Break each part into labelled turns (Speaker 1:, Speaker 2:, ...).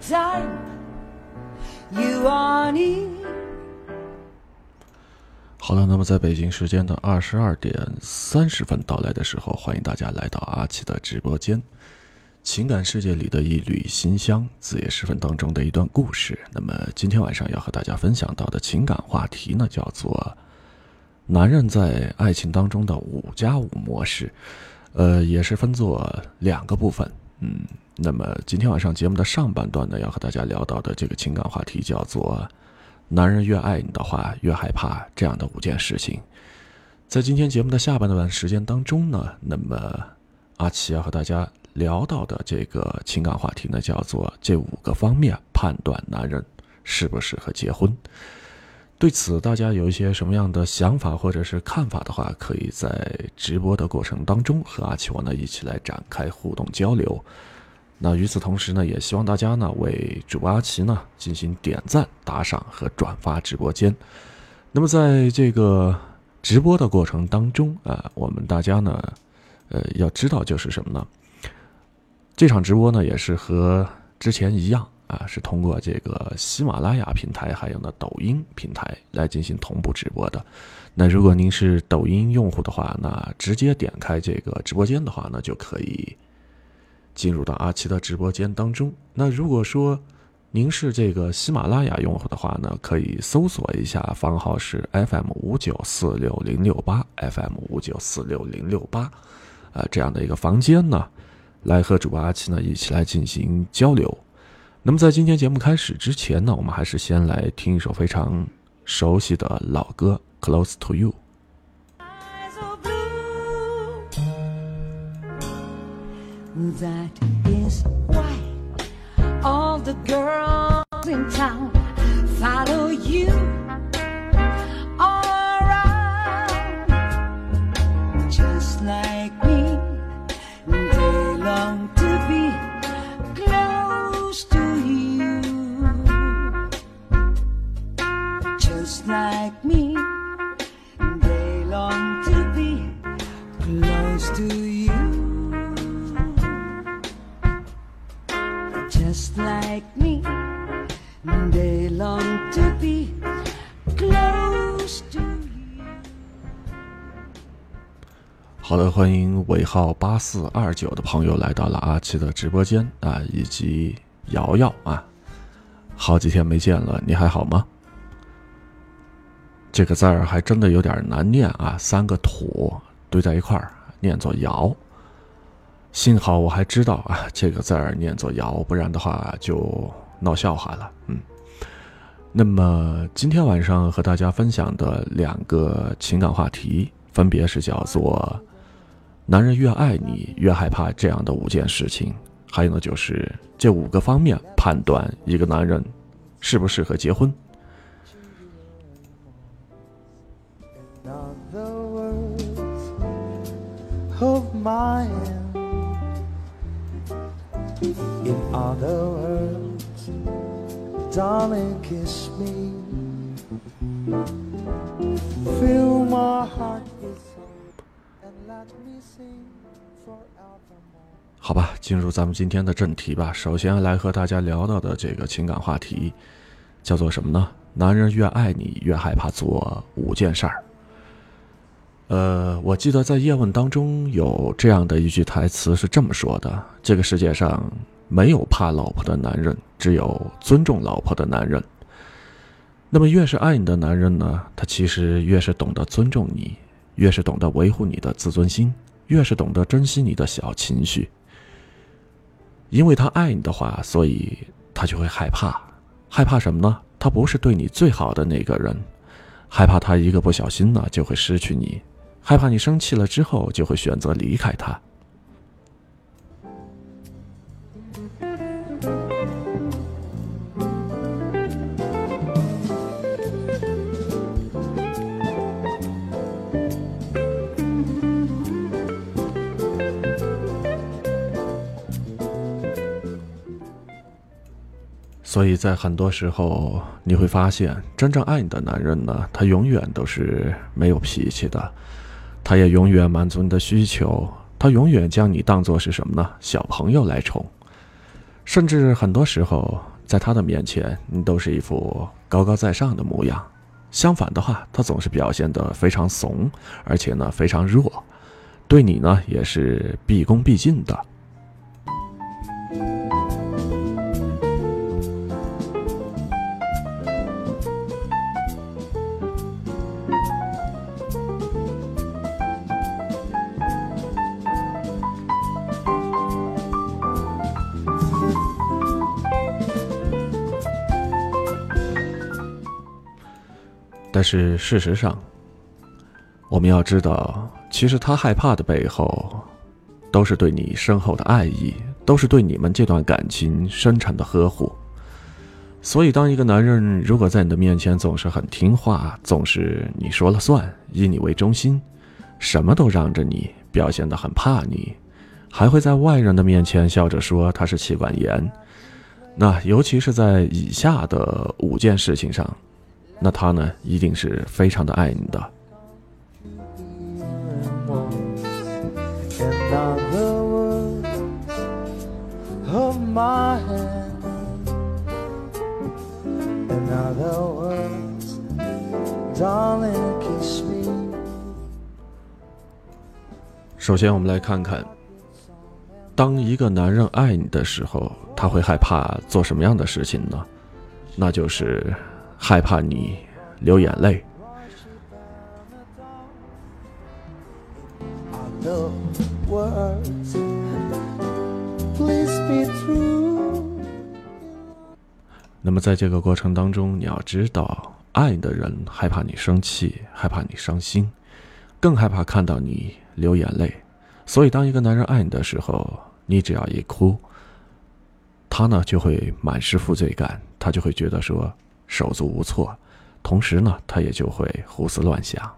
Speaker 1: 在，You are me
Speaker 2: 好了，那么在北京时间的二十二点三十分到来的时候，欢迎大家来到阿奇的直播间。情感世界里的一缕馨香，子夜时分当中的一段故事。那么今天晚上要和大家分享到的情感话题呢，叫做男人在爱情当中的五加五模式。呃，也是分作两个部分。嗯，那么今天晚上节目的上半段呢，要和大家聊到的这个情感话题叫做“男人越爱你的话，越害怕”这样的五件事情。在今天节目的下半段时间当中呢，那么阿奇要和大家聊到的这个情感话题呢，叫做这五个方面判断男人适不适合结婚。对此，大家有一些什么样的想法或者是看法的话，可以在直播的过程当中和阿奇我呢一起来展开互动交流。那与此同时呢，也希望大家呢为主播阿奇呢进行点赞、打赏和转发直播间。那么在这个直播的过程当中啊，我们大家呢，呃，要知道就是什么呢？这场直播呢也是和之前一样。啊，是通过这个喜马拉雅平台，还有呢抖音平台来进行同步直播的。那如果您是抖音用户的话，那直接点开这个直播间的话呢，就可以进入到阿奇的直播间当中。那如果说您是这个喜马拉雅用户的话呢，可以搜索一下房号是 FM 五九四六零六八 FM 五九四六零六八，啊，这样的一个房间呢，来和主播阿奇呢一起来进行交流。那么在今天节目开始之前呢，我们还是先来听一首非常熟悉的老歌《Close to You》。
Speaker 1: That is why all the girls in town follow you all around. Just like me, they long to be close to you.
Speaker 2: Just like 好的，欢迎尾号八四二九的朋友来到了阿七的直播间啊，以及瑶瑶啊，好几天没见了，你还好吗？这个字儿还真的有点难念啊，三个土堆在一块儿，念作瑶。幸好我还知道啊，这个字儿念作瑶，不然的话就闹笑话了。嗯，那么今天晚上和大家分享的两个情感话题，分别是叫做“男人越爱你越害怕”这样的五件事情，还有呢就是这五个方面判断一个男人适不适合结婚。of mine. In other darling, kiss me. Fill my heart with hope and let me sing forevermore. 好吧，进入咱们今天的正题吧。首先来和大家聊到的这个情感话题，叫做什么呢？男人越爱你，越害怕做五件事儿。呃，我记得在叶问当中有这样的一句台词是这么说的：“这个世界上没有怕老婆的男人，只有尊重老婆的男人。”那么，越是爱你的男人呢，他其实越是懂得尊重你，越是懂得维护你的自尊心，越是懂得珍惜你的小情绪。因为他爱你的话，所以他就会害怕，害怕什么呢？他不是对你最好的那个人，害怕他一个不小心呢，就会失去你。害怕你生气了之后，就会选择离开他。所以在很多时候，你会发现，真正爱你的男人呢，他永远都是没有脾气的。他也永远满足你的需求，他永远将你当做是什么呢？小朋友来宠，甚至很多时候在他的面前，你都是一副高高在上的模样。相反的话，他总是表现得非常怂，而且呢非常弱，对你呢也是毕恭毕敬的。但是事实上，我们要知道，其实他害怕的背后，都是对你深厚的爱意，都是对你们这段感情深沉的呵护。所以，当一个男人如果在你的面前总是很听话，总是你说了算，以你为中心，什么都让着你，表现得很怕你，还会在外人的面前笑着说他是妻管严，那尤其是在以下的五件事情上。那他呢，一定是非常的爱你的。首先，我们来看看，当一个男人爱你的时候，他会害怕做什么样的事情呢？那就是。害怕你流眼泪。那么，在这个过程当中，你要知道，爱你的人害怕你生气，害怕你伤心，更害怕看到你流眼泪。所以，当一个男人爱你的时候，你只要一哭，他呢就会满是负罪感，他就会觉得说。手足无措，同时呢，他也就会胡思乱想。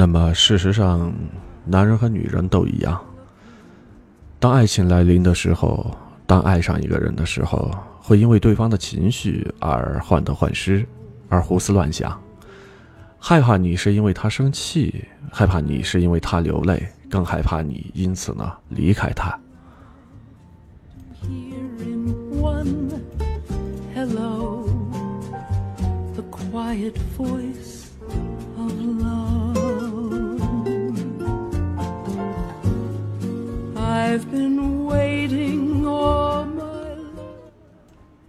Speaker 2: 那么，事实上，男人和女人都一样。当爱情来临的时候，当爱上一个人的时候，会因为对方的情绪而患得患失，而胡思乱想，害怕你是因为他生气，害怕你是因为他流泪，更害怕你因此呢离开他。I've been waiting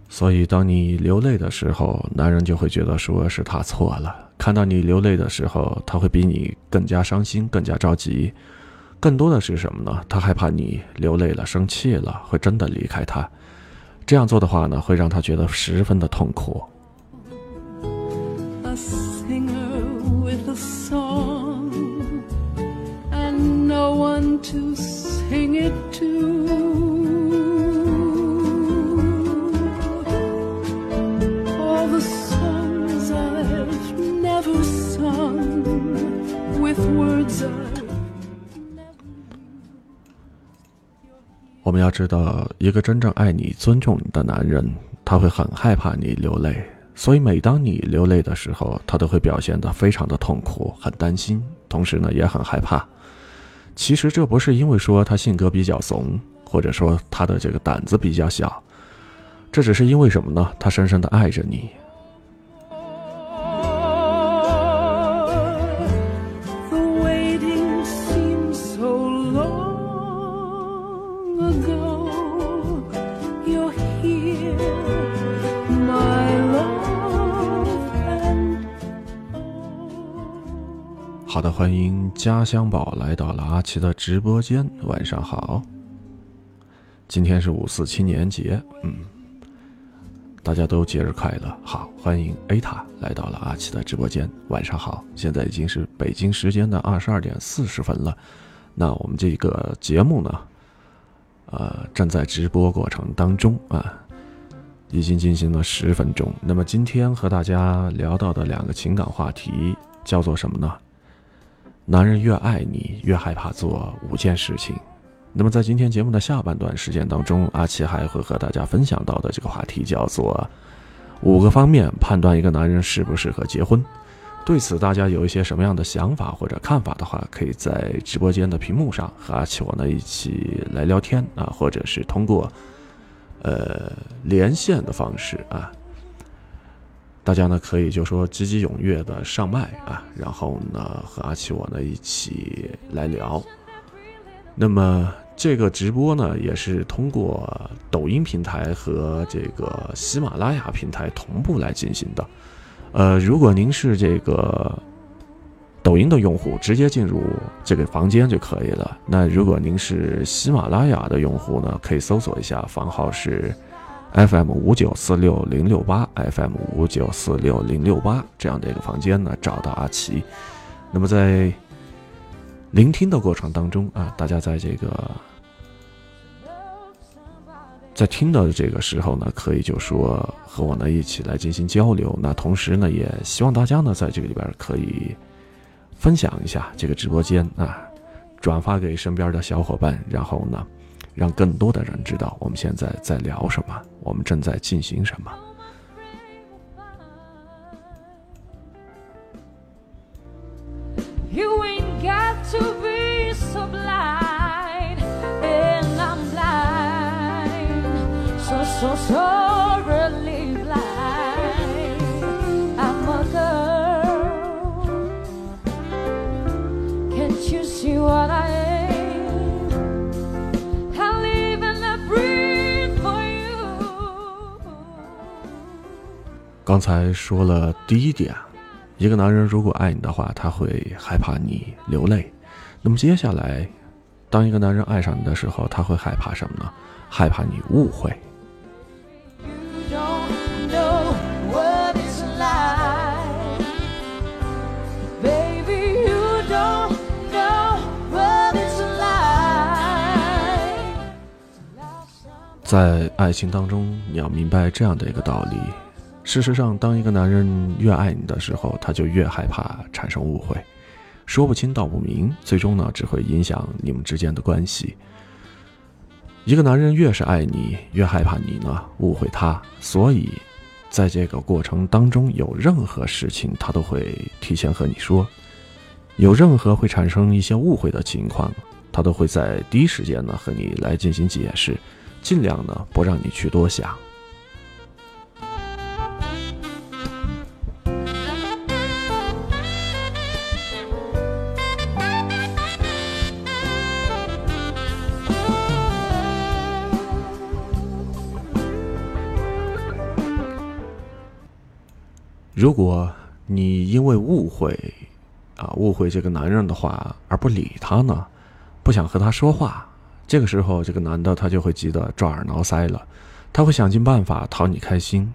Speaker 2: so 所以，当你流泪的时候，男人就会觉得说是他错了。看到你流泪的时候，他会比你更加伤心，更加着急。更多的是什么呢？他害怕你流泪了，生气了，会真的离开他。这样做的话呢，会让他觉得十分的痛苦。It to 我们要知道，一个真正爱你、尊重你的男人，他会很害怕你流泪，所以每当你流泪的时候，他都会表现得非常的痛苦、很担心，同时呢也很害怕。其实这不是因为说他性格比较怂，或者说他的这个胆子比较小，这只是因为什么呢？他深深的爱着你。好的，欢迎家乡宝来到了阿奇的直播间。晚上好，今天是五四青年节，嗯，大家都节日快乐。好，欢迎 A 塔来到了阿奇的直播间。晚上好，现在已经是北京时间的二十二点四十分了。那我们这个节目呢，呃，正在直播过程当中啊，已经进行了十分钟。那么今天和大家聊到的两个情感话题叫做什么呢？男人越爱你，越害怕做五件事情。那么在今天节目的下半段时间当中，阿奇还会和大家分享到的这个话题叫做五个方面判断一个男人适不适合结婚。对此，大家有一些什么样的想法或者看法的话，可以在直播间的屏幕上和阿奇我呢一起来聊天啊，或者是通过呃连线的方式啊，大家呢可以就说积极踊跃的上麦啊，然后呢和阿奇我呢一起来聊。那么这个直播呢，也是通过抖音平台和这个喜马拉雅平台同步来进行的。呃，如果您是这个抖音的用户，直接进入这个房间就可以了。那如果您是喜马拉雅的用户呢，可以搜索一下房号是 FM 五九四六零六八 FM 五九四六零六八这样的一个房间呢，找到阿奇。那么在聆听的过程当中啊，大家在这个。在听到的这个时候呢，可以就说和我呢一起来进行交流。那同时呢，也希望大家呢在这个里边可以分享一下这个直播间啊，转发给身边的小伙伴，然后呢，让更多的人知道我们现在在聊什么，我们正在进行什么。刚才说了第一点，一个男人如果爱你的话，他会害怕你流泪。那么接下来，当一个男人爱上你的时候，他会害怕什么呢？害怕你误会。在爱情当中，你要明白这样的一个道理：事实上，当一个男人越爱你的时候，他就越害怕产生误会，说不清道不明，最终呢，只会影响你们之间的关系。一个男人越是爱你，越害怕你呢误会他，所以，在这个过程当中，有任何事情他都会提前和你说，有任何会产生一些误会的情况，他都会在第一时间呢和你来进行解释。尽量呢，不让你去多想。如果你因为误会，啊，误会这个男人的话而不理他呢，不想和他说话。这个时候，这个男的他就会急得抓耳挠腮了，他会想尽办法讨你开心，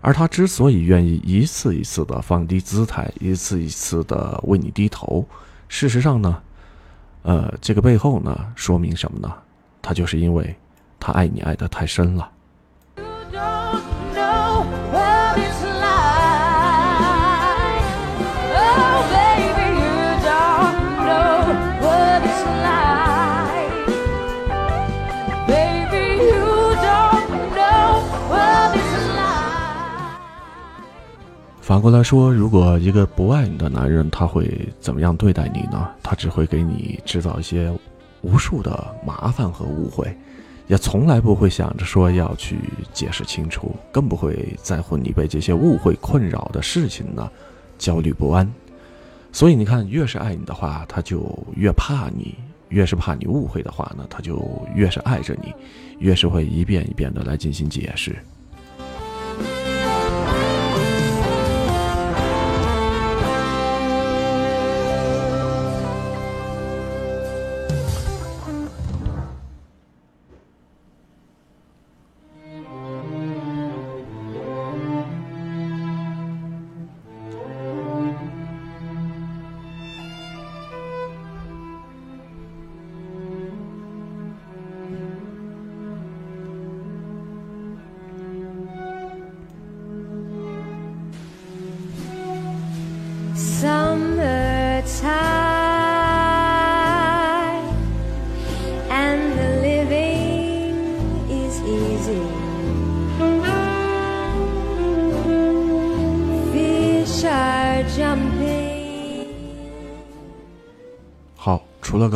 Speaker 2: 而他之所以愿意一次一次的放低姿态，一次一次的为你低头，事实上呢，呃，这个背后呢，说明什么呢？他就是因为他爱你爱得太深了。反过来说，如果一个不爱你的男人，他会怎么样对待你呢？他只会给你制造一些无数的麻烦和误会，也从来不会想着说要去解释清楚，更不会在乎你被这些误会困扰的事情呢焦虑不安。所以你看，越是爱你的话，他就越怕你；越是怕你误会的话呢，他就越是爱着你，越是会一遍一遍的来进行解释。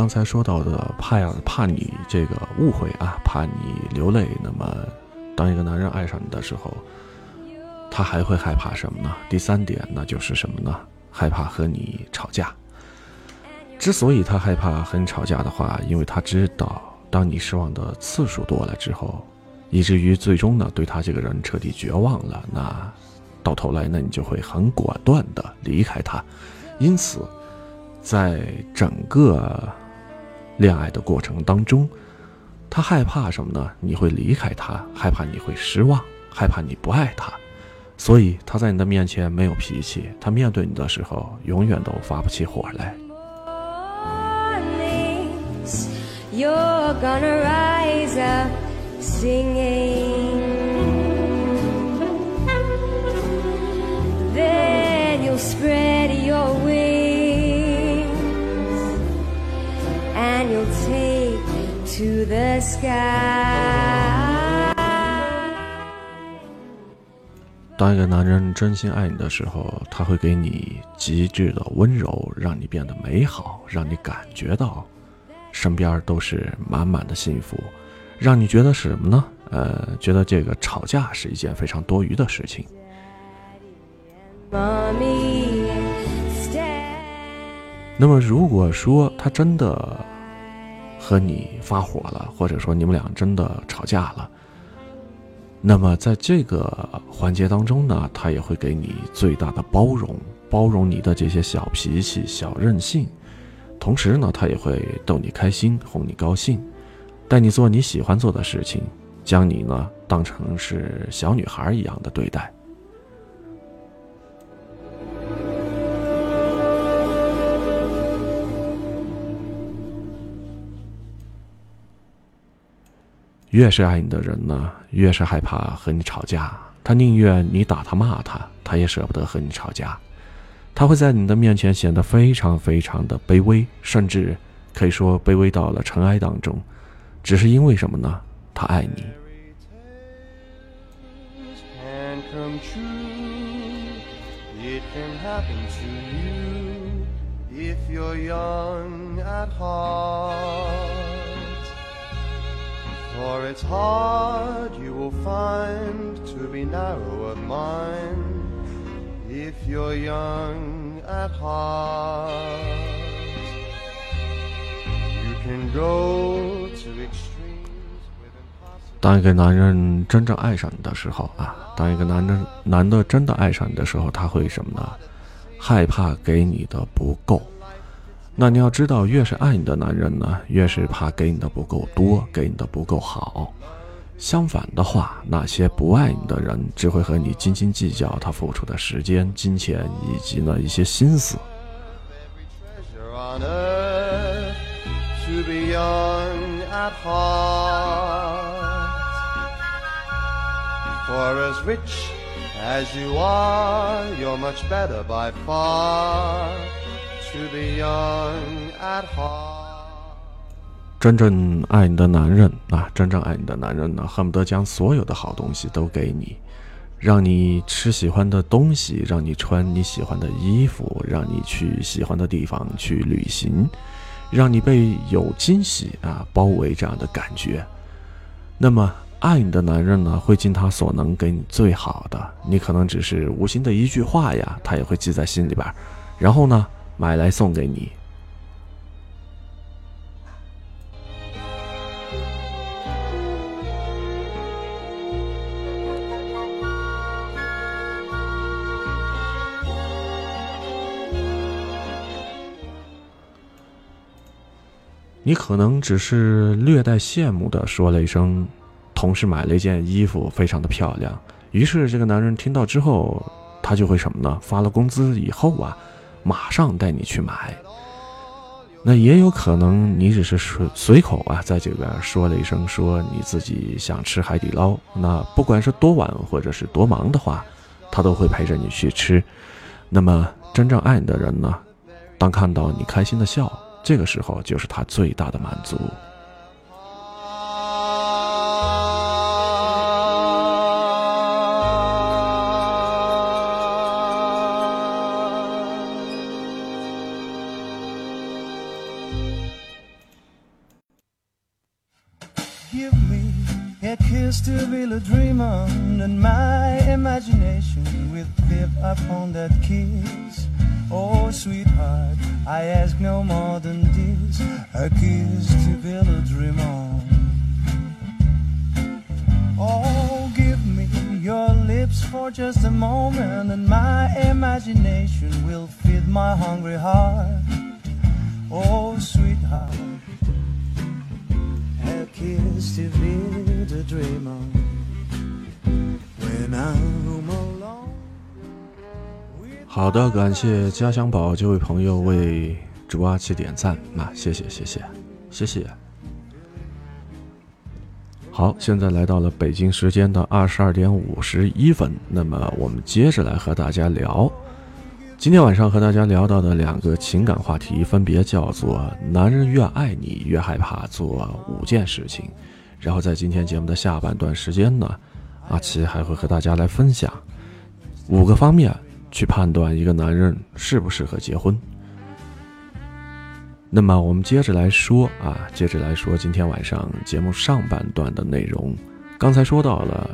Speaker 2: 刚才说到的怕呀怕你这个误会啊，怕你流泪，那么当一个男人爱上你的时候，他还会害怕什么呢？第三点，那就是什么呢？害怕和你吵架。之所以他害怕和你吵架的话，因为他知道，当你失望的次数多了之后，以至于最终呢，对他这个人彻底绝望了，那到头来呢，你就会很果断的离开他。因此，在整个恋爱的过程当中，他害怕什么呢？你会离开他，害怕你会失望，害怕你不爱他。所以他在你的面前没有脾气，他面对你的时候永远都发不起火来。
Speaker 3: Then you spread to the sky.
Speaker 2: 当一个男人真心爱你的时候，他会给你极致的温柔，让你变得美好，让你感觉到身边都是满满的幸福，让你觉得是什么呢？呃，觉得这个吵架是一件非常多余的事情。那么，如果说他真的和你发火了，或者说你们俩真的吵架了，那么在这个环节当中呢，他也会给你最大的包容，包容你的这些小脾气、小任性，同时呢，他也会逗你开心，哄你高兴，带你做你喜欢做的事情，将你呢当成是小女孩一样的对待。越是爱你的人呢，越是害怕和你吵架。他宁愿你打他骂他，他也舍不得和你吵架。他会在你的面前显得非常非常的卑微，甚至可以说卑微到了尘埃当中。只是因为什么呢？他爱你。
Speaker 4: For it's hard you will find to be narrow of mind if you're young at heart. You can go to extremes with impossible.
Speaker 2: 当一个男人真正爱上你的时候啊，当一个男人男的真的爱上你的时候，他会什么呢？害怕给你的不够。那你要知道，越是爱你的男人呢，越是怕给你的不够多，给你的不够好。相反的话，那些不爱你的人，只会和你斤斤计较他付出的时间、金钱以及呢一些心思。
Speaker 4: As you are, you're much better by far
Speaker 2: 真正爱你的男人啊，真正爱你的男人呢，恨不得将所有的好东西都给你，让你吃喜欢的东西，让你穿你喜欢的衣服，让你去喜欢的地方去旅行，让你被有惊喜啊包围这样的感觉。那么，爱你的男人呢，会尽他所能给你最好的。你可能只是无心的一句话呀，他也会记在心里边，然后呢，买来送给你。你可能只是略带羡慕的说了一声，同事买了一件衣服，非常的漂亮。于是这个男人听到之后，他就会什么呢？发了工资以后啊，马上带你去买。那也有可能你只是随随口啊，在这边说了一声，说你自己想吃海底捞。那不管是多晚或者是多忙的话，他都会陪着你去吃。那么真正爱你的人呢，当看到你开心的笑，这个时候就是他最大的满足。
Speaker 5: A dream on, and my imagination will live upon that kiss. Oh, sweetheart, I ask no more than this a kiss to build a dream on. Oh, give me your lips for just a moment, and my imagination will feed my hungry heart. Oh, sweetheart, a kiss to build a dream on.
Speaker 2: 好的，感谢家乡宝这位朋友为主阿奇点赞，那谢谢谢谢谢谢。好，现在来到了北京时间的二十二点五十一分，那么我们接着来和大家聊。今天晚上和大家聊到的两个情感话题，分别叫做“男人越爱你，越害怕做五件事情”。然后在今天节目的下半段时间呢，阿奇还会和大家来分享五个方面去判断一个男人适不适合结婚。那么我们接着来说啊，接着来说今天晚上节目上半段的内容。刚才说到了，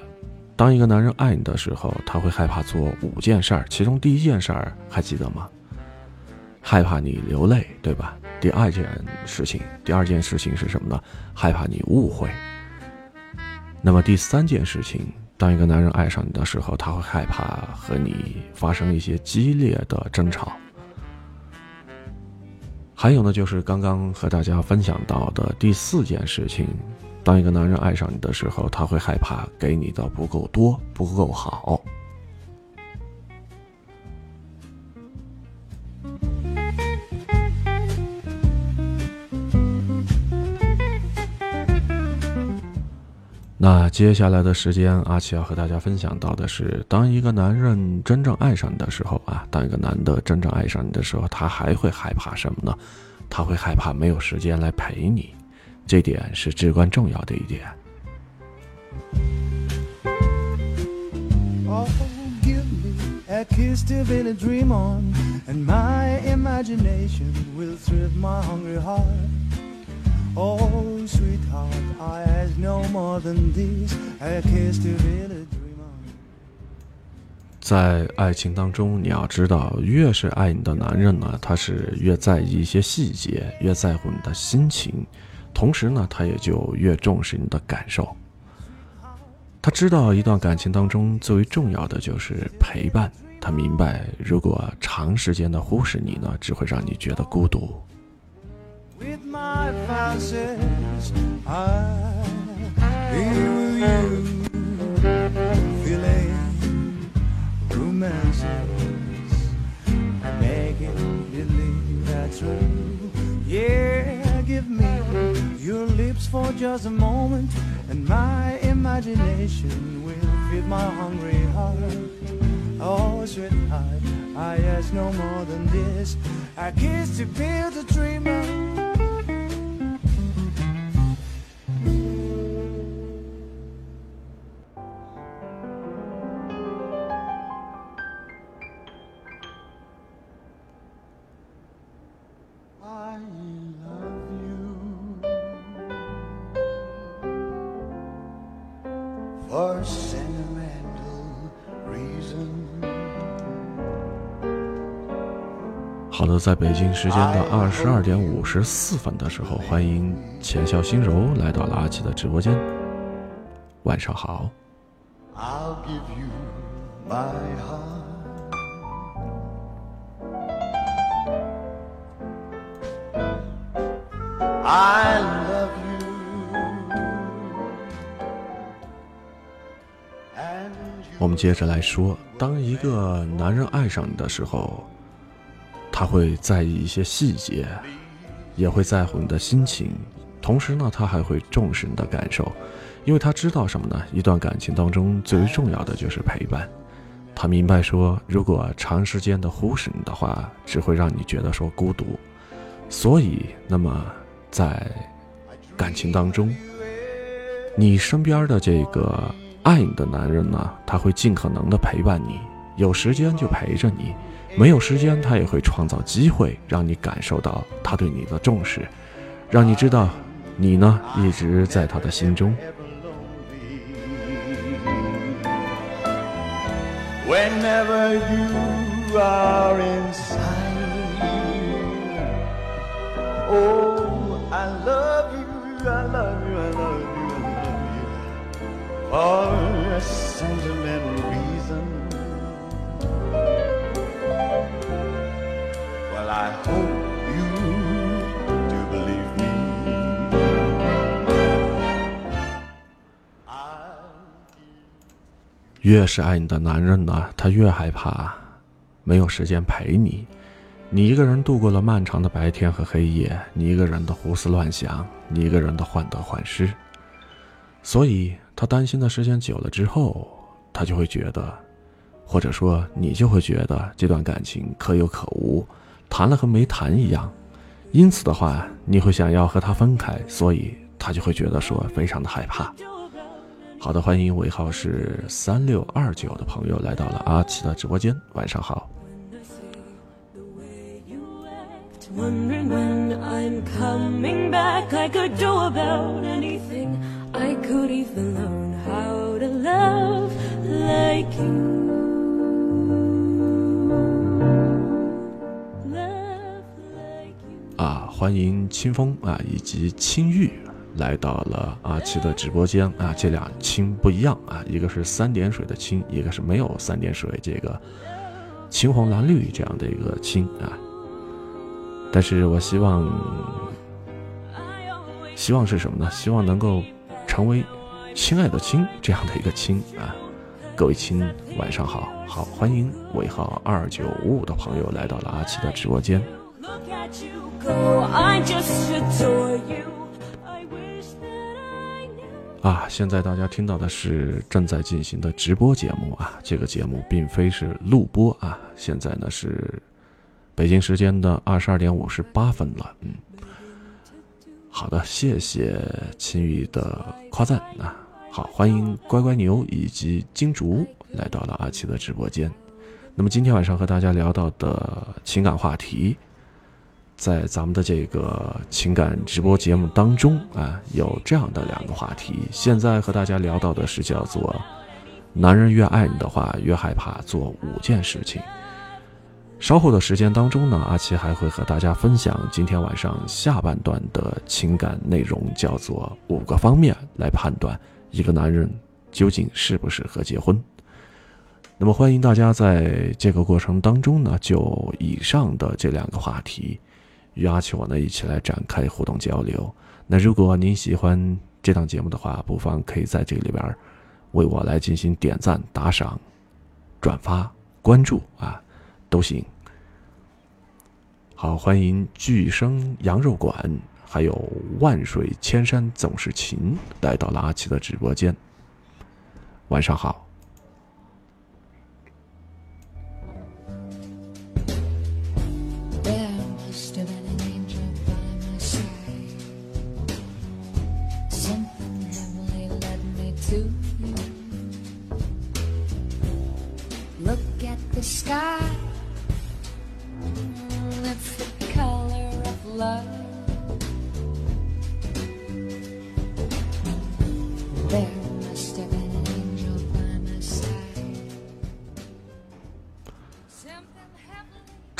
Speaker 2: 当一个男人爱你的时候，他会害怕做五件事儿，其中第一件事儿还记得吗？害怕你流泪，对吧？第二件事情，第二件事情是什么呢？害怕你误会。那么第三件事情，当一个男人爱上你的时候，他会害怕和你发生一些激烈的争吵。还有呢，就是刚刚和大家分享到的第四件事情，当一个男人爱上你的时候，他会害怕给你的不够多，不够好。那接下来的时间，阿奇要和大家分享到的是，当一个男人真正爱上你的时候啊，当一个男的真正爱上你的时候，他还会害怕什么呢？他会害怕没有时间来陪你，这点是至关重要的一点。
Speaker 5: Oh, give me a kiss to build a dream on, and my imagination will thrill my hungry heart.
Speaker 2: 在爱情当中，你要知道，越是爱你的男人呢，他是越在意一些细节，越在乎你的心情，同时呢，他也就越重视你的感受。他知道一段感情当中最为重要的就是陪伴，他明白，如果长时间的忽视你呢，只会让你觉得孤独。
Speaker 5: With my fancies, I be with you, feeling romances, making believe that's true. Yeah, give me your lips for just a moment, and my imagination will feed my hungry heart. Oh, sweetheart, I ask no more than this. I kiss to build a dream
Speaker 2: 在北京时间的二十二点五十四分的时候，欢迎浅笑心柔来到了阿奇的直播间。晚上好。
Speaker 4: I'll give you my heart. I love you. And you
Speaker 2: 我们接着来说，当一个男人爱上你的时候，他会在意一些细节，也会在乎你的心情，同时呢，他还会重视你的感受，因为他知道什么呢？一段感情当中最为重要的就是陪伴。他明白说，如果长时间的忽视你的话，只会让你觉得说孤独。所以，那么在感情当中，你身边的这个爱你的男人呢，他会尽可能的陪伴你，有时间就陪着你，没有时间他也会创造机会让你感受到他对你的重视，让你知道你呢一直在他的心中。
Speaker 5: Whenever you are inside, oh, I love you, I love you, I love you, I love you for sentiment. I hope you do believe me.
Speaker 2: 越是爱你的男人呢，他越害怕没有时间陪你。你一个人度过了漫长的白天和黑夜，你一个人的胡思乱想，你一个人的患得患失。所以他担心的时间久了之后，他就会觉得，或者说你就会觉得这段感情可有可无，谈了和没谈一样。因此的话，你会想要和他分开，所以他就会觉得说非常的害怕。好的，欢迎尾号是三六二九的朋友来到了阿奇的直播间，晚上好。
Speaker 3: Like you.
Speaker 2: 啊，欢迎清风啊以及青玉来到了阿奇的直播间啊，这俩青不一样啊，一个是三点水的青，一个是没有三点水这个青红蓝绿这样的一个青啊。但是我希望，希望是什么呢？希望能够成为亲爱的亲这样的一个亲啊。各位亲，晚上好，好欢迎尾号二九五五的朋友来到了阿奇的直播间。啊，现在大家听到的是正在进行的直播节目啊，这个节目并非是录播啊。现在呢是北京时间的二十二点五十八分了，嗯，好的，谢谢秦宇的夸赞啊。好，欢迎乖乖牛以及金竹来到了阿奇的直播间。那么今天晚上和大家聊到的情感话题，在咱们的这个情感直播节目当中啊，有这样的两个话题。现在和大家聊到的是叫做“男人越爱你的话，越害怕做五件事情”。稍后的时间当中呢，阿奇还会和大家分享今天晚上下半段的情感内容，叫做五个方面来判断一个男人究竟适不适合结婚。那么欢迎大家在这个过程当中呢，就以上的这两个话题，与阿奇我呢一起来展开互动交流。那如果您喜欢这档节目的话，不妨可以在这里边为我来进行点赞、打赏、转发、关注啊，都行。好，欢迎巨生羊肉馆，还有万水千山总是情来到了阿奇的直播间。晚上好。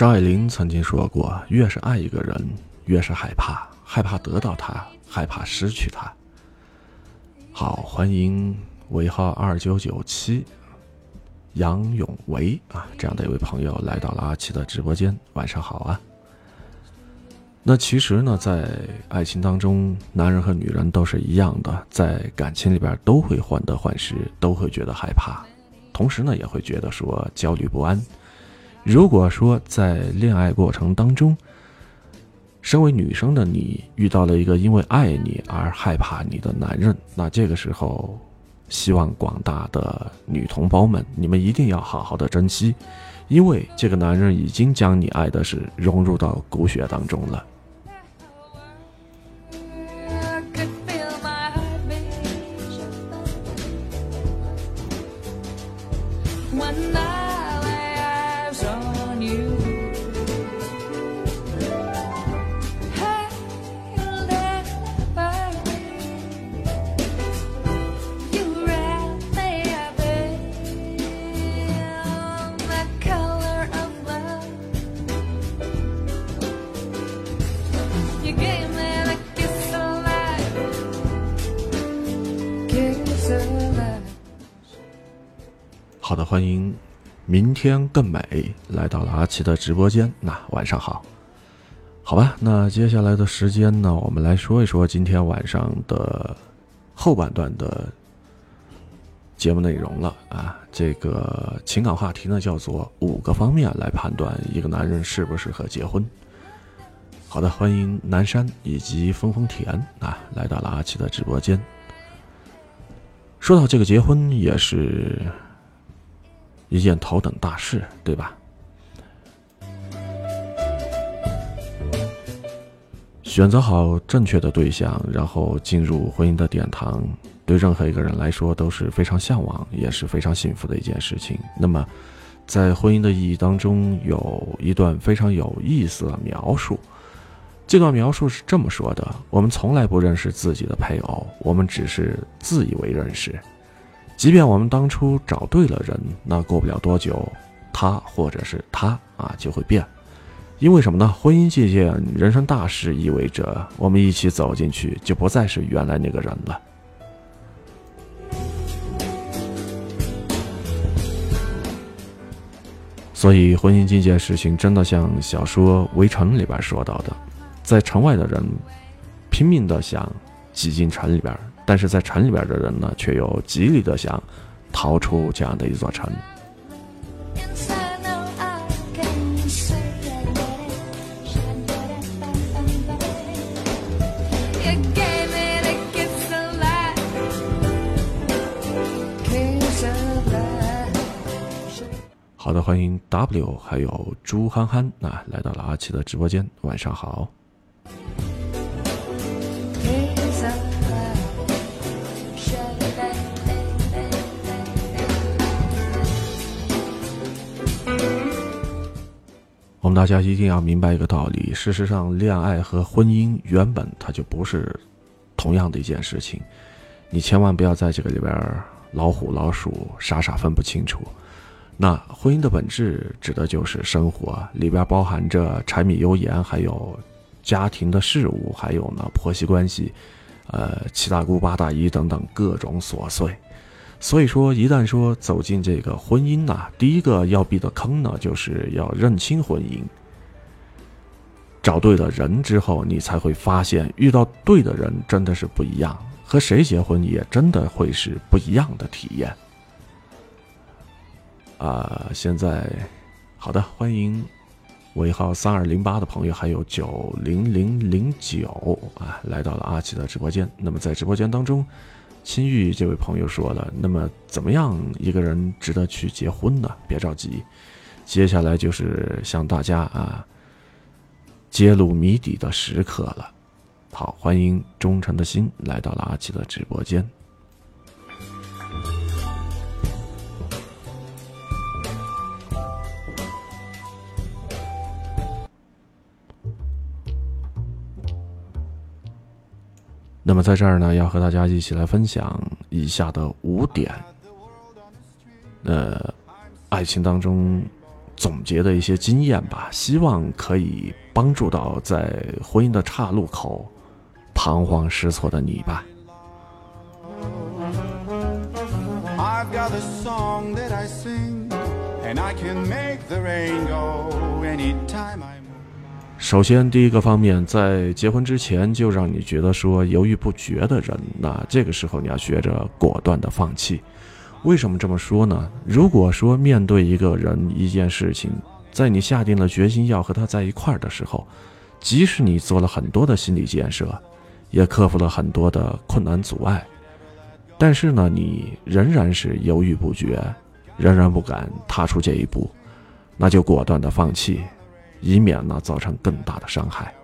Speaker 2: 张爱玲曾经说过：“越是爱一个人，越是害怕，害怕得到他，害怕失去他。”好，欢迎尾号二九九七杨永维啊，这样的一位朋友来到了阿奇的直播间，晚上好啊。那其实呢，在爱情当中，男人和女人都是一样的，在感情里边都会患得患失，都会觉得害怕，同时呢，也会觉得说焦虑不安。如果说在恋爱过程当中，身为女生的你遇到了一个因为爱你而害怕你的男人，那这个时候希望广大的女同胞们，你们一定要好好的珍惜，因为这个男人已经将你爱的是融入到骨血当中了。欢迎明天更美来到了阿奇的直播间。那晚上好，好吧。那接下来的时间呢，我们来说一说今天晚上的后半段的节目内容了啊。这个情感话题呢，叫做五个方面来判断一个男人适不适合结婚。好的，欢迎南山以及风风田啊，来到了阿奇的直播间。说到这个结婚，也是一件头等大事，对吧？选择好正确的对象，然后进入婚姻的殿堂，对任何一个人来说都是非常向往，也是非常幸福的一件事情。那么，在婚姻的意义当中，有一段非常有意思的描述。这段描述是这么说的：我们从来不认识自己的配偶，我们只是自以为认识。即便我们当初找对了人，那过不了多久，他或者是他啊就会变。因为什么呢？婚姻这件人生大事，意味着我们一起走进去，就不再是原来那个人了。所以，婚姻这件事情真的像小说《围城》里边说到的，在城外的人拼命的想挤进城里边，但是在城里边的人呢却又极力的想逃出这样的一座城。好的欢迎 w 还有朱憨憨啊来到了阿奇的直播间。晚上好。我们大家一定要明白一个道理：事实上，恋爱和婚姻原本它就不是同样的一件事情。你千万不要在这个里边老虎老鼠傻傻分不清楚。那婚姻的本质指的就是生活，里边包含着柴米油盐，还有家庭的事务，还有呢婆媳关系，呃七大姑八大姨等等各种琐碎。所以说，一旦说走进这个婚姻呐、第一个要避的坑呢，就是要认清婚姻。找对了人之后，你才会发现，遇到对的人真的是不一样，和谁结婚也真的会是不一样的体验。啊、现在，好的，欢迎尾号三二零八的朋友，还有九零零零九啊，来到了阿奇的直播间。那么在直播间当中，青玉这位朋友说了，那么怎么样一个人值得去结婚呢？别着急，接下来就是向大家啊揭露谜底的时刻了。好，欢迎忠诚的心来到了阿奇的直播间。那么在这儿呢，要和大家一起来分享以下的五点，呃，爱情当中总结的一些经验吧，希望可以帮助到在婚姻的岔路口彷徨失措的你吧。首先，第一个方面，在结婚之前就让你觉得说犹豫不决的人，那这个时候你要学着果断的放弃。为什么这么说呢？如果说面对一个人一件事情，在你下定了决心要和他在一块儿的时候，即使你做了很多的心理建设，也克服了很多的困难阻碍，但是呢，你仍然是犹豫不决，仍然不敢踏出这一步，那就果断的放弃，以免呢造成更大的伤害。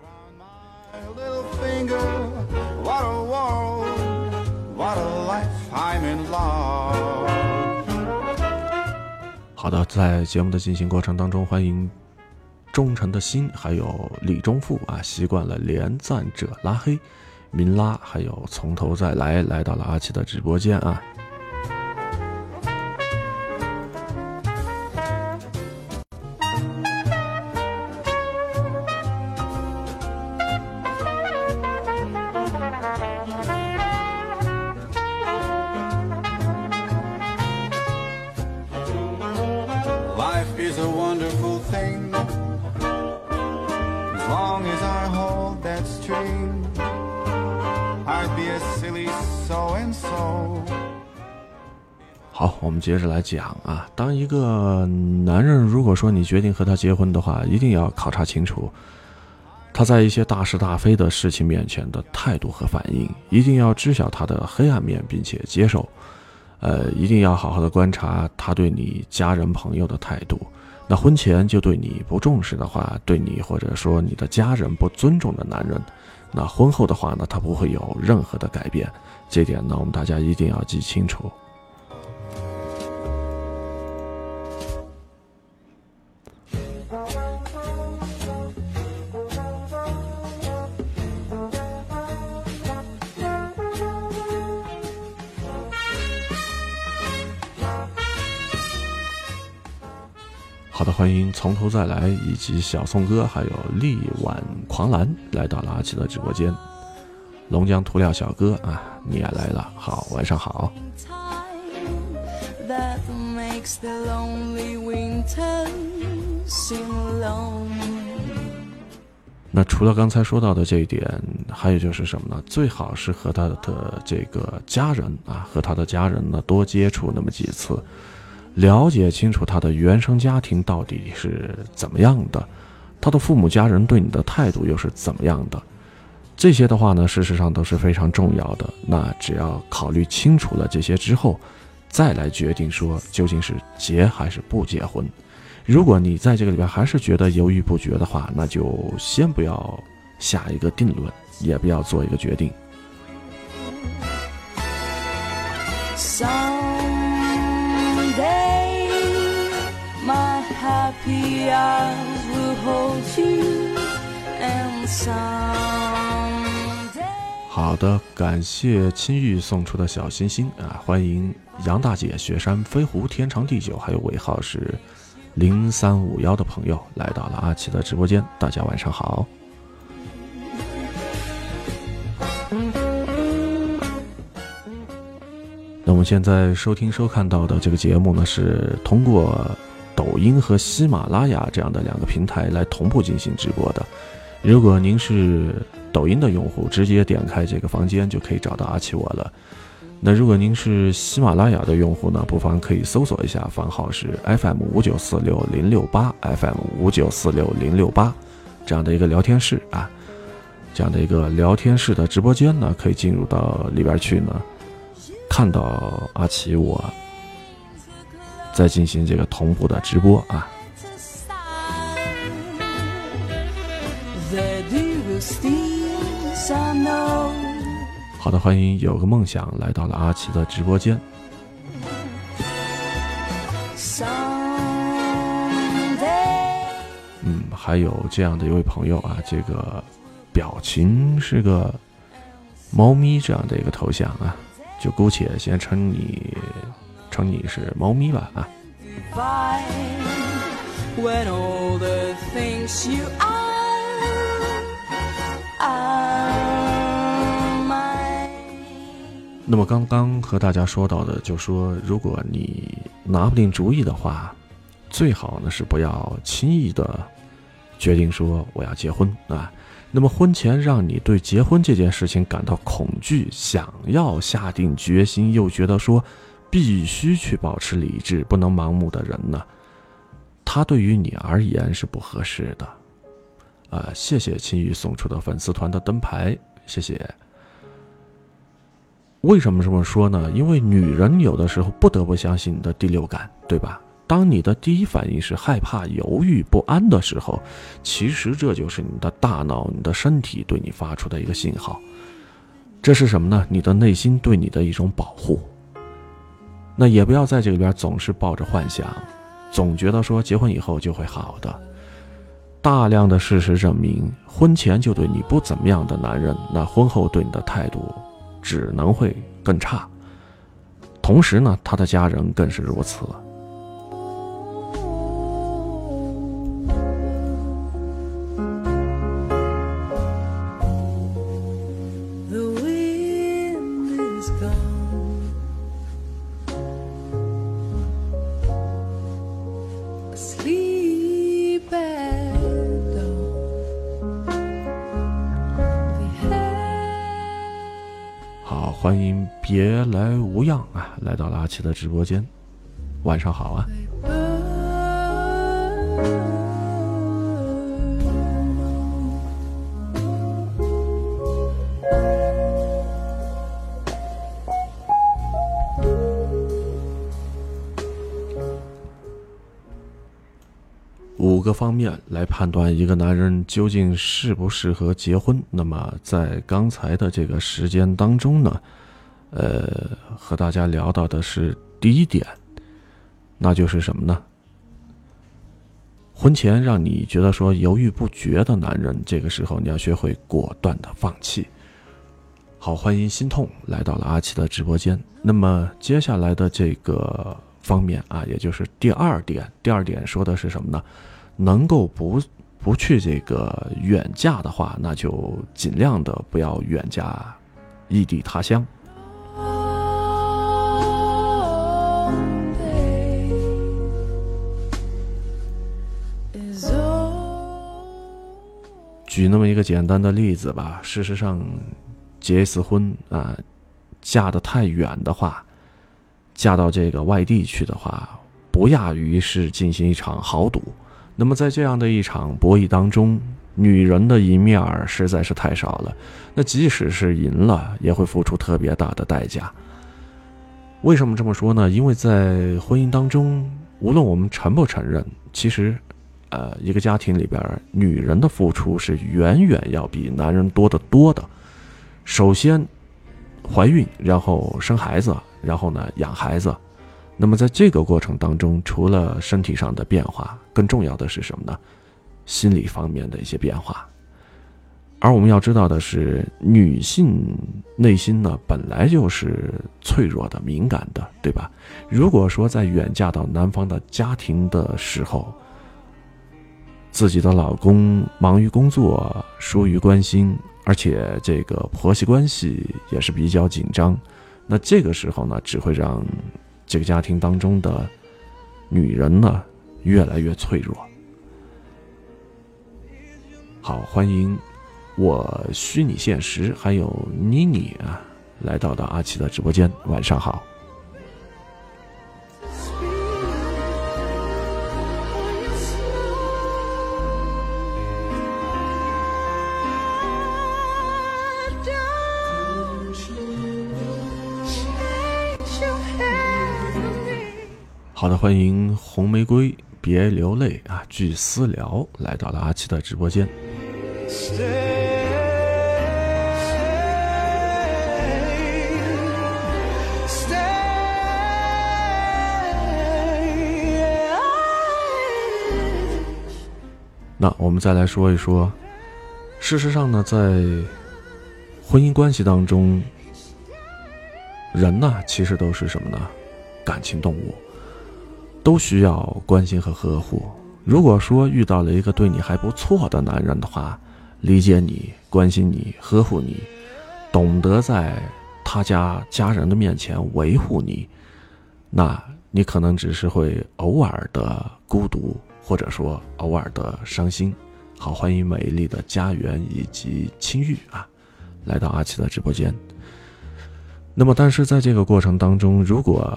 Speaker 2: 好的，在节目的进行过程当中，欢迎忠诚的心，还有李忠富啊，习惯了连赞者拉黑，明拉，还有从头再来，来到了阿奇的直播间啊。接着来讲啊。当一个男人如果说你决定和他结婚的话，一定要考察清楚他在一些大是大非的事情面前的态度和反应，一定要知晓他的黑暗面，并且接受。呃，一定要好好的观察他对你家人朋友的态度。那婚前就对你不重视的话，对你或者说你的家人不尊重的男人，那婚后的话呢，他不会有任何的改变。这点呢，我们大家一定要记清楚。好的，欢迎从头再来，以及小宋哥，还有力挽狂澜来到了阿奇的直播间。龙江涂料小哥啊，你也来了，好，晚上好。那除了刚才说到的这一点，还有就是什么呢？最好是和他的这个家人啊，和他的家人呢多接触那么几次，了解清楚他的原生家庭到底是怎么样的，他的父母家人对你的态度又是怎么样的。这些的话呢，事实上都是非常重要的。那只要考虑清楚了这些之后，再来决定说究竟是结还是不结婚。如果你在这个里边还是觉得犹豫不决的话，那就先不要下一个定论，也不要做一个决定。
Speaker 3: Happy eyes will hold you, and some
Speaker 2: 好的，感谢青玉送出的小心心啊！欢迎杨大姐、雪山飞狐、天长地久，还有尾号是零三五幺的朋友来到了阿奇的直播间，大家晚上好。那我们现在收听收看到的这个节目呢，是通过抖音和喜马拉雅这样的两个平台来同步进行直播的。如果您是抖音的用户，直接点开这个房间就可以找到阿奇我了。那如果您是喜马拉雅的用户呢，不妨可以搜索一下，房号是 FM 五九四六零六八 FM 五九四六零六八这样的一个聊天室啊，这样的一个聊天室的直播间呢，可以进入到里边去呢，看到阿奇我在进行这个同步的直播啊。好的，欢迎有个梦想来到了阿奇的直播间。嗯，还有这样的一位朋友啊，这个表情是个猫咪这样的一个头像啊，就姑且先称你称你是猫咪吧啊。
Speaker 3: When all the things you are are mine.
Speaker 2: 那么刚刚和大家说到的，就说如果你拿不定主意的话，最好呢是不要轻易的决定说我要结婚啊。那么婚前让你对结婚这件事情感到恐惧，想要下定决心，又觉得说必须去保持理智，不能盲目的人呢，他对于你而言是不合适的。啊，谢谢青玉送出的粉丝团的灯牌，谢谢。为什么这么说呢？因为女人有的时候不得不相信你的第六感，对吧？当你的第一反应是害怕、犹豫、不安的时候，其实这就是你的大脑、你的身体对你发出的一个信号。这是什么呢？你的内心对你的一种保护。那也不要在这里边总是抱着幻想，总觉得说结婚以后就会好的。大量的事实证明，婚前就对你不怎么样的男人，那婚后对你的态度只能会更差。同时呢，他的家人更是如此。来到了阿奇的直播间，晚上好啊。五个方面来判断一个男人究竟适不适合结婚。那么在刚才的这个时间当中呢，呃，和大家聊到的是第一点，那就是什么呢？婚前让你觉得说犹豫不决的男人，这个时候你要学会果断的放弃。好，欢迎心痛来到了阿奇的直播间。那么接下来的这个方面啊，也就是第二点，第二点说的是什么呢？能够不不去这个远嫁的话，那就尽量的不要远嫁异地他乡。举那么一个简单的例子吧，事实上，结一次婚啊，嫁得太远的话，嫁到这个外地去的话，不亚于是进行一场豪赌。那么在这样的一场博弈当中，女人的一面儿实在是太少了，那即使是赢了，也会付出特别大的代价。为什么这么说呢？因为在婚姻当中，无论我们承不承认，其实呃，一个家庭里边，女人的付出是远远要比男人多得多的。首先，怀孕，然后生孩子，然后呢养孩子。那么在这个过程当中，除了身体上的变化，更重要的是什么呢？心理方面的一些变化。而我们要知道的是，女性内心呢本来就是脆弱的、敏感的，对吧？如果说在远嫁到男方的家庭的时候，自己的老公忙于工作，疏于关心，而且这个婆媳关系也是比较紧张，那这个时候呢，只会让这个家庭当中的女人呢越来越脆弱。好，欢迎我虚拟现实还有妮妮啊，来到的阿奇的直播间，晚上好。好的，欢迎红玫瑰，别流泪啊，据私聊来到了阿七的直播间。那我们再来说一说，事实上呢，在婚姻关系当中，人呢其实都是什么呢？感情动物，都需要关心和呵护。如果说遇到了一个对你还不错的男人的话，理解你、关心你、呵护你，懂得在他家家人的面前维护你，那你可能只是会偶尔的孤独，或者说偶尔的伤心。好，欢迎美丽的家园以及青玉啊，来到阿奇的直播间。那么，但是在这个过程当中，如果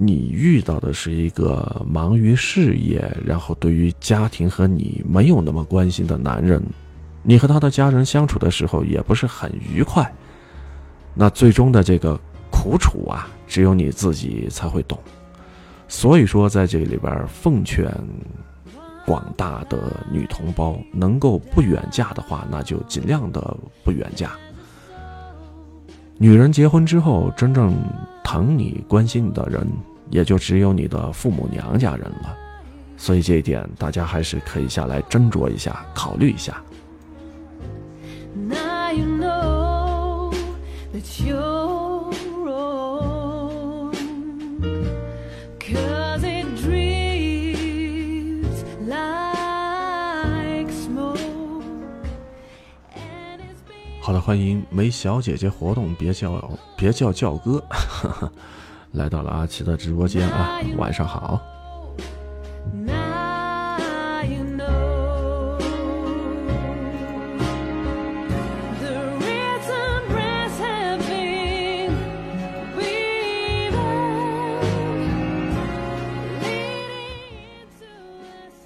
Speaker 2: 你遇到的是一个忙于事业，然后对于家庭和你没有那么关心的男人，你和他的家人相处的时候也不是很愉快，那最终的这个苦楚啊，只有你自己才会懂。所以说，在这里边奉劝广大的女同胞，能够不远嫁的话，那就尽量的不远嫁。女人结婚之后，真正疼你、关心你的人，也就只有你的父母娘家人了。所以这一点，大家还是可以下来斟酌一下，考虑一下。好的，欢迎没小姐姐活动，别叫别叫叫哥，哈哈，来到了阿奇的直播间啊，晚上好。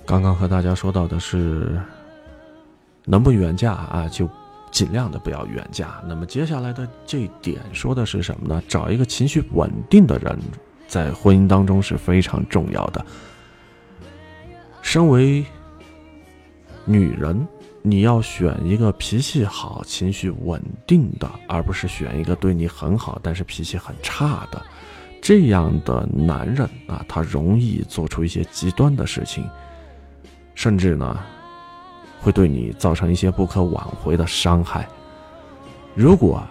Speaker 2: 刚刚和大家说到的是，能不远嫁啊，就。尽量的不要远嫁。那么接下来的这点说的是什么呢？找一个情绪稳定的人，在婚姻当中是非常重要的。身为女人，你要选一个脾气好、情绪稳定的，而不是选一个对你很好但是脾气很差的。这样的男人啊，他容易做出一些极端的事情。甚至呢，会对你造成一些不可挽回的伤害。如果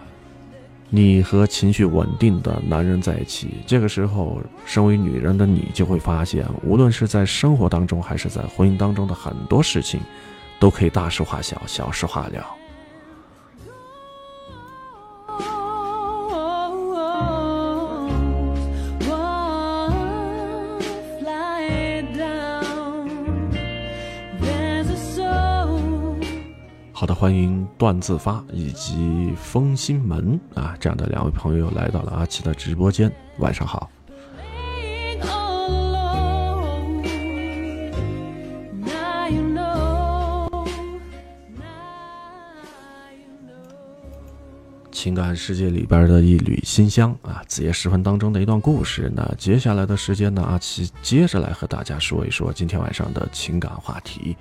Speaker 2: 你和情绪稳定的男人在一起，这个时候，身为女人的你就会发现，无论是在生活当中还是在婚姻当中的很多事情，都可以大事化小，小事化了。好的，欢迎段自发以及风心门啊这样的两位朋友来到了阿奇的直播间，晚上好。情感世界里边的一缕馨香啊，子夜时分当中的一段故事。那接下来的时间呢，阿奇接着来和大家说一说今天晚上的情感话题。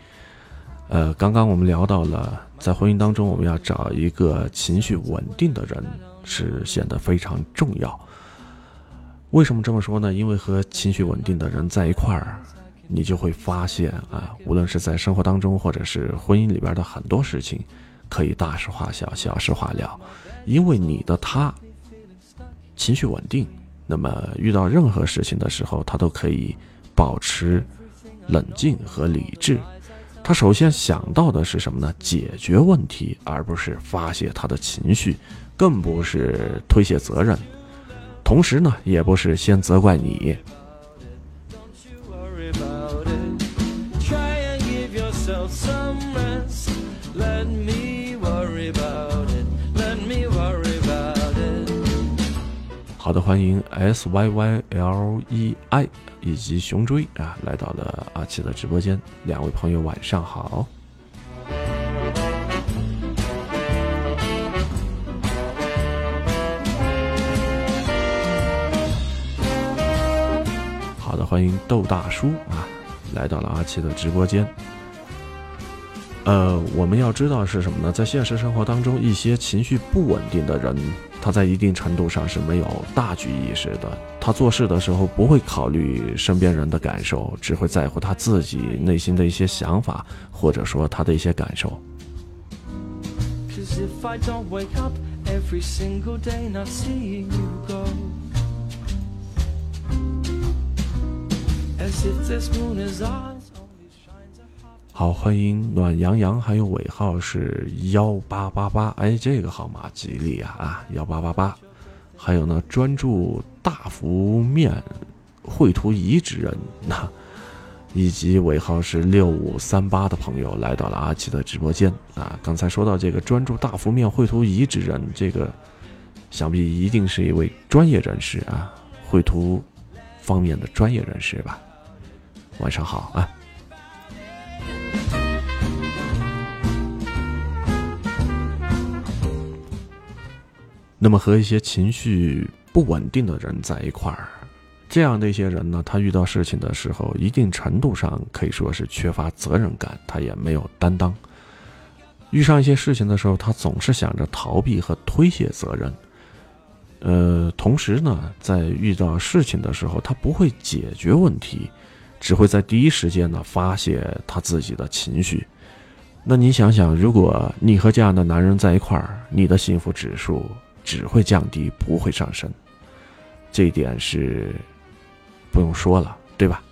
Speaker 2: 呃，刚刚我们聊到了，在婚姻当中，我们要找一个情绪稳定的人，是显得非常重要。为什么这么说呢？因为和情绪稳定的人在一块儿，你就会发现啊，无论是在生活当中，或者是婚姻里边的很多事情，可以大事化小，小事化了。因为你的他情绪稳定，那么遇到任何事情的时候，他都可以保持冷静和理智。他首先想到的是什么呢？解决问题，而不是发泄他的情绪，更不是推卸责任。同时呢，也不是先责怪你。好的，欢迎 S Y Y L E I。以及熊追啊，来到了阿奇的直播间。两位朋友晚上好。好的，欢迎豆大叔啊，来到了阿奇的直播间。呃，我们要知道是什么呢？在现实生活当中，一些情绪不稳定的人，他在一定程度上是没有大局意识的。他做事的时候不会考虑身边人的感受，只会在乎他自己内心的一些想法，或者说他的一些感受。好，欢迎暖洋洋，还有尾号是幺八八八，哎，这个号码吉利啊啊，幺八八八。还有呢，专注大幅面绘图移植人，呐以及尾号是六五三八的朋友来到了阿奇的直播间啊。刚才说到这个专注大幅面绘图移植人，这个想必一定是一位专业人士啊，绘图方面的专业人士吧。晚上好啊。那么和一些情绪不稳定的人在一块儿，这样的一些人呢，他遇到事情的时候，一定程度上可以说是缺乏责任感，他也没有担当。遇上一些事情的时候，他总是想着逃避和推卸责任。呃，同时呢，在遇到事情的时候，他不会解决问题，只会在第一时间呢发泄他自己的情绪。那你想想，如果你和这样的男人在一块儿，你的幸福指数只会降低，不会上升。这一点是不用说了，对吧？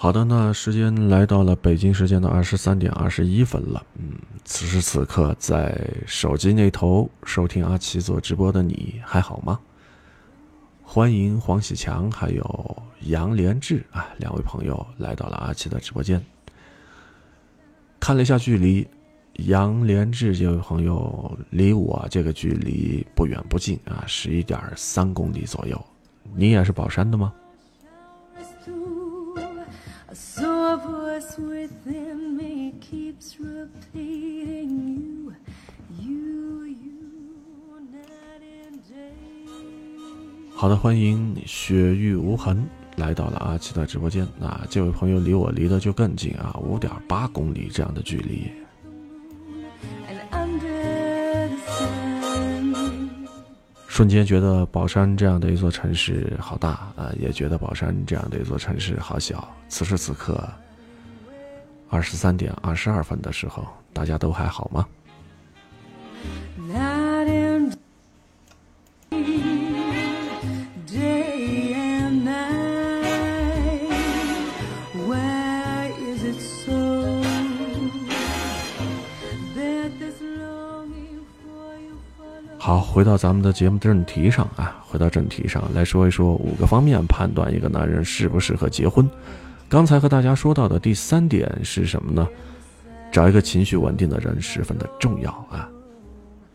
Speaker 2: 好的，那时间来到了北京时间的二十三点二十一分了。嗯，此时此刻在手机那头收听阿奇做直播的你还好吗？欢迎黄喜强还有杨连志啊，两位朋友来到了阿奇的直播间。看了一下距离，杨连志这位朋友离我这个距离不远不近啊，十一点三公里左右。你也是宝山的吗？
Speaker 3: Within me keeps repeating you, you, you, night and day.
Speaker 2: 好的，欢迎雪域无痕来到了阿奇的直播间。那这位朋友离我离得就更近啊，五点八公里这样的距离。瞬间觉得宝山这样的一座城市好大啊，也觉得宝山这样的一座城市好小。此时此刻，二十三点二十二分的时候，大家都还好吗？好，回到咱们的节目正题上啊，回到正题上来说一说五个方面判断一个男人适不适合结婚。刚才和大家说到的第三点是什么呢？找一个情绪稳定的人十分的重要啊。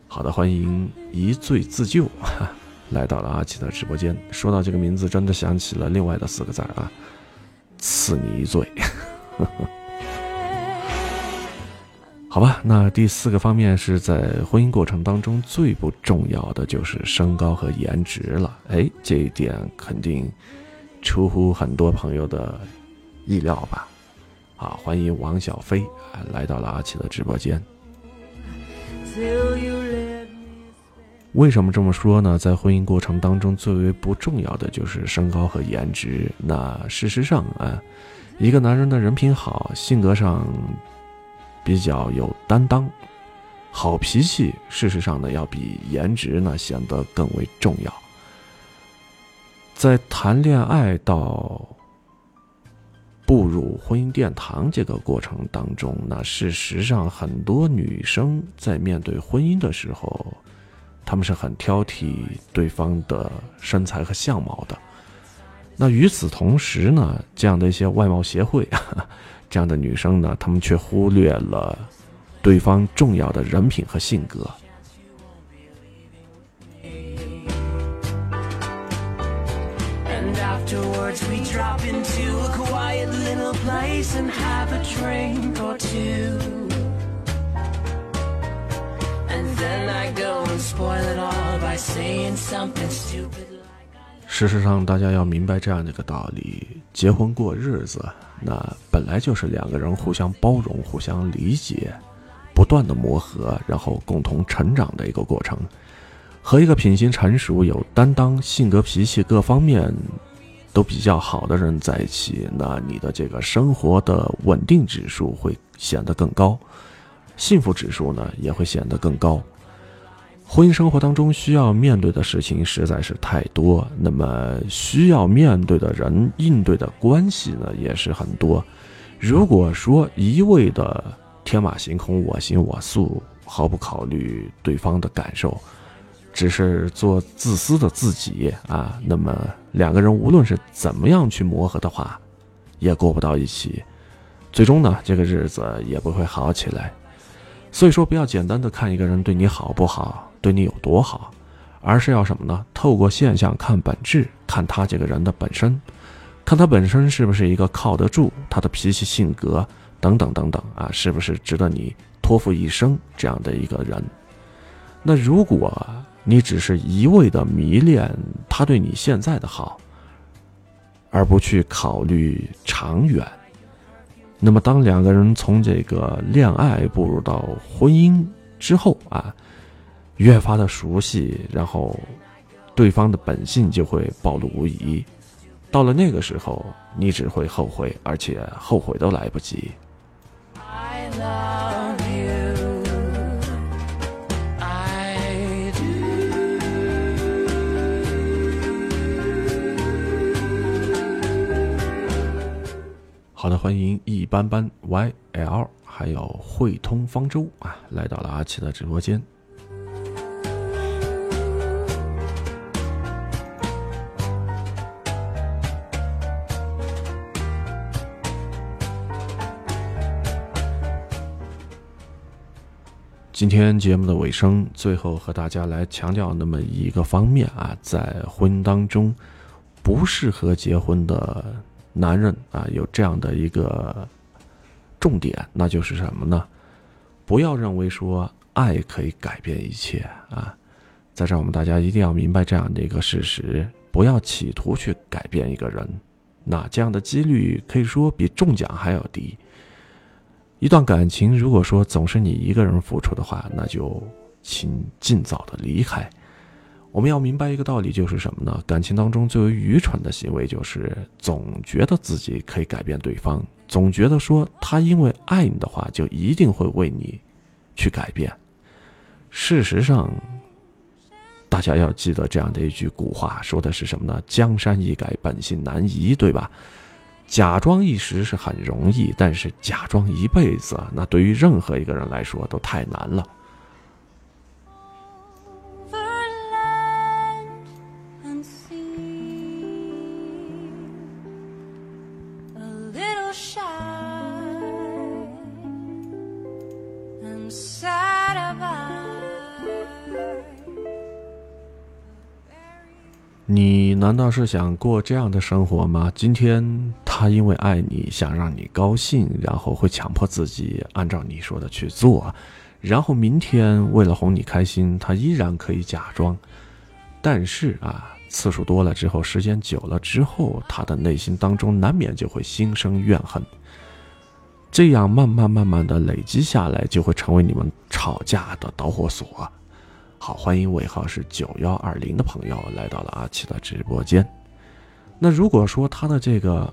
Speaker 2: 好的，欢迎一醉自救，哈 来到了阿奇的直播间。说到这个名字，真的想起了另外的四个字啊，赐你一醉。好吧，那第四个方面是在婚姻过程当中最不重要的就是身高和颜值了。哎，这一点肯定出乎很多朋友的意料吧？啊，欢迎王小飞啊来到了阿奇的直播间。为什么这么说呢？在婚姻过程当中，最为不重要的就是身高和颜值。那事实上啊，一个男人的人品好，性格上比较有担当，好脾气，事实上呢，要比颜值呢显得更为重要。在谈恋爱到步入婚姻殿堂这个过程当中，那事实上很多女生在面对婚姻的时候，她们是很挑剔对方的身材和相貌的。那与此同时呢，这样的一些外貌协会，这样的女生呢，她们却忽略了对方重要的人品和性格。
Speaker 1: Afterwards we drop into a quiet little place and have a drink or two. And then I go and spoil it all by saying something stupid
Speaker 2: 事实上，大家要明白这样的一个道理：结婚过日子，那本来就是两个人互相包容、互相理解，不断的磨合，然后共同成长的一个过程。和一个品行成熟、有担当、性格脾气各方面都比较好的人在一起，那你的这个生活的稳定指数会显得更高，幸福指数呢也会显得更高。婚姻生活当中需要面对的事情实在是太多，那么需要面对的人、应对的关系呢也是很多。如果说一味的天马行空、我行我素，毫不考虑对方的感受，只是做自私的自己啊，那么两个人无论是怎么样去磨合的话，也过不到一起，最终呢，这个日子也不会好起来。所以说，不要简单的看一个人对你好不好，对你有多好，而是要什么呢？透过现象看本质，看他这个人的本身，看他本身是不是一个靠得住，他的脾气、性格等等等等啊，是不是值得你托付一生这样的一个人？那如果你只是一味的迷恋他对你现在的好，而不去考虑长远，那么当两个人从这个恋爱步入到婚姻之后啊，越发的熟悉，然后对方的本性就会暴露无遗。到了那个时候，你只会后悔，而且后悔都来不及。
Speaker 1: I love
Speaker 2: 好的，欢迎一般般 YL，还有汇通方舟啊，来到了阿奇的直播间。今天节目的尾声，最后和大家来强调那么一个方面啊，在婚姻当中不适合结婚的男人啊，有这样的一个重点，那就是什么呢？不要认为说爱可以改变一切啊，在这儿我们大家一定要明白这样的一个事实，不要企图去改变一个人，那这样的几率可以说比中奖还要低。一段感情，如果说总是你一个人付出的话，那就请尽早的离开。我们要明白一个道理，就是什么呢？感情当中最为愚蠢的行为，就是总觉得自己可以改变对方，总觉得说他因为爱你的话，就一定会为你去改变。事实上，大家要记得这样的一句古话，说的是什么呢？江山易改，本性难移，对吧？假装一时是很容易，但是假装一辈子，那对于任何一个人来说都太难了。道是想过这样的生活吗？今天他因为爱你，想让你高兴，然后会强迫自己按照你说的去做，然后明天为了哄你开心，他依然可以假装。但是啊，次数多了之后，时间久了之后，他的内心当中难免就会心生怨恨。这样慢慢慢慢的累积下来，就会成为你们吵架的导火索。好，欢迎尾号是九幺二零的朋友来到了阿奇的直播间。那如果说他的这个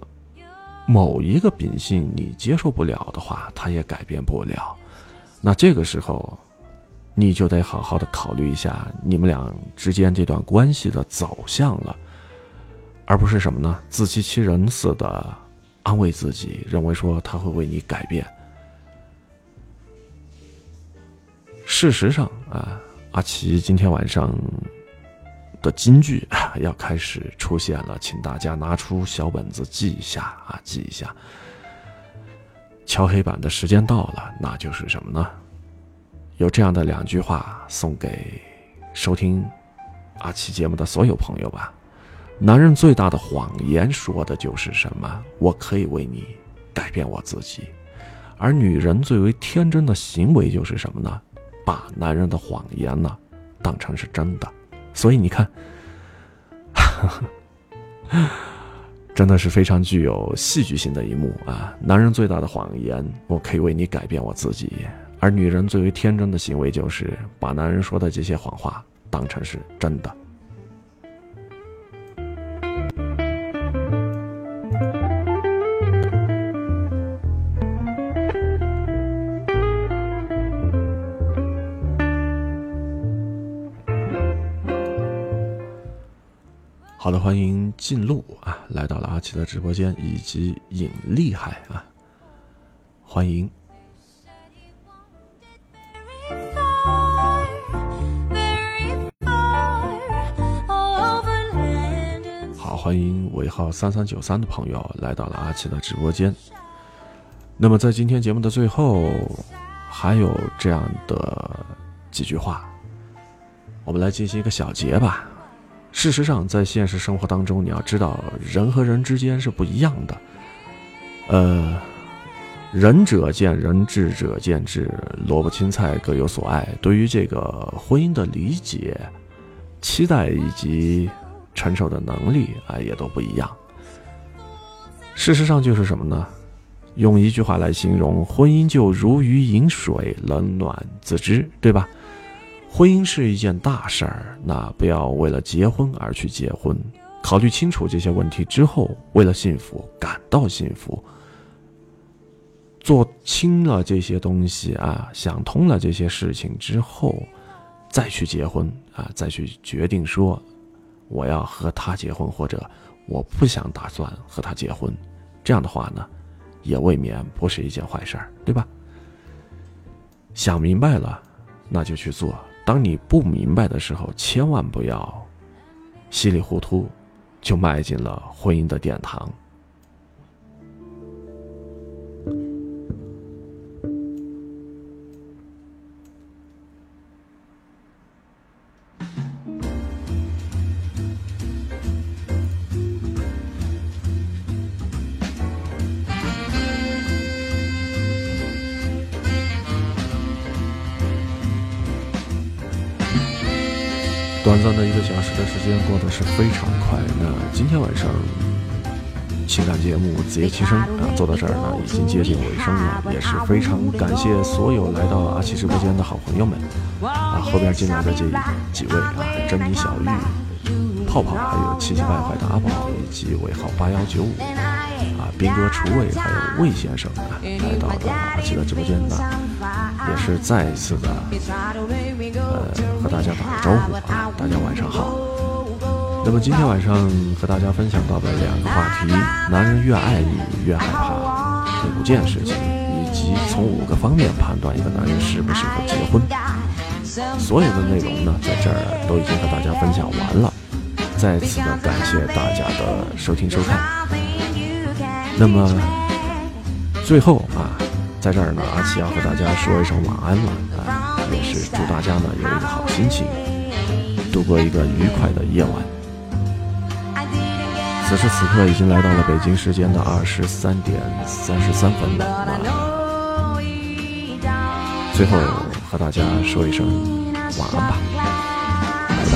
Speaker 2: 某一个秉性你接受不了的话，他也改变不了，那这个时候你就得好好的考虑一下你们俩之间这段关系的走向了，而不是什么呢？自欺欺人似的安慰自己，认为说他会为你改变。事实上啊。阿奇今天晚上的金句要开始出现了，请大家拿出小本子记一下啊，记一下。敲黑板的时间到了，那就是什么呢？有这样的两句话送给收听阿奇节目的所有朋友吧。男人最大的谎言说的就是什么？我可以为你改变我自己。而女人最为天真的行为就是什么呢？把男人的谎言呢当成是真的，所以你看，真的是非常具有戏剧性的一幕啊！男人最大的谎言，我可以为你改变我自己；而女人最为天真的行为，就是把男人说的这些谎话当成是真的。欢迎进入啊，来到了阿奇的直播间，以及尹厉害啊，欢迎。好，欢迎尾号三三九三的朋友来到了阿奇的直播间。那么在今天节目的最后，还有这样的几句话：我们来进行一个小结吧。事实上，在现实生活当中，你要知道，人和人之间是不一样的。呃，仁者见仁，智者见智，萝卜青菜各有所爱。对于这个婚姻的理解、期待以及承受的能力啊，也都不一样。事实上，就是什么呢？用一句话来形容，婚姻就如鱼饮水，冷暖自知，对吧？婚姻是一件大事儿，那不要为了结婚而去结婚。考虑清楚这些问题之后，为了幸福感到幸福，做清了这些东西啊，想通了这些事情之后，再去结婚啊，再去决定说我要和他结婚，或者我不想打算和他结婚，这样的话呢，也未免不是一件坏事儿，对吧？想明白了，那就去做。当你不明白的时候，千万不要稀里糊涂就迈进了婚姻的殿堂。短暂的一个小时的时间过得是非常快。那今天晚上情感节目《子夜其声》啊，做到这儿呢，已经接近尾声了，也是非常感谢所有来到阿奇直播间的好朋友们啊，后边进来的这几位啊，珍妮、小玉、泡泡，还有气急败坏的阿宝，以及尾号八幺九五啊，斌哥、厨卫，还有魏先生啊，来到了阿奇的直播间呢，也是再一次的呃和大家打个招呼啊，大家晚上好。那么今天晚上和大家分享到的两个话题：男人越爱你越害怕，五件事情，以及从五个方面判断一个男人适不适合结婚。所有的内容呢，在这儿都已经和大家分享完了。再次的感谢大家的收听收看。那么最后啊，在这儿呢，阿奇要和大家说一声晚安了啊，也是祝大家呢有一个好心情，度过一个愉快的夜晚。此时此刻已经来到了北京时间的二十三点三十三分了。最后和大家说一声晚安吧，拜拜。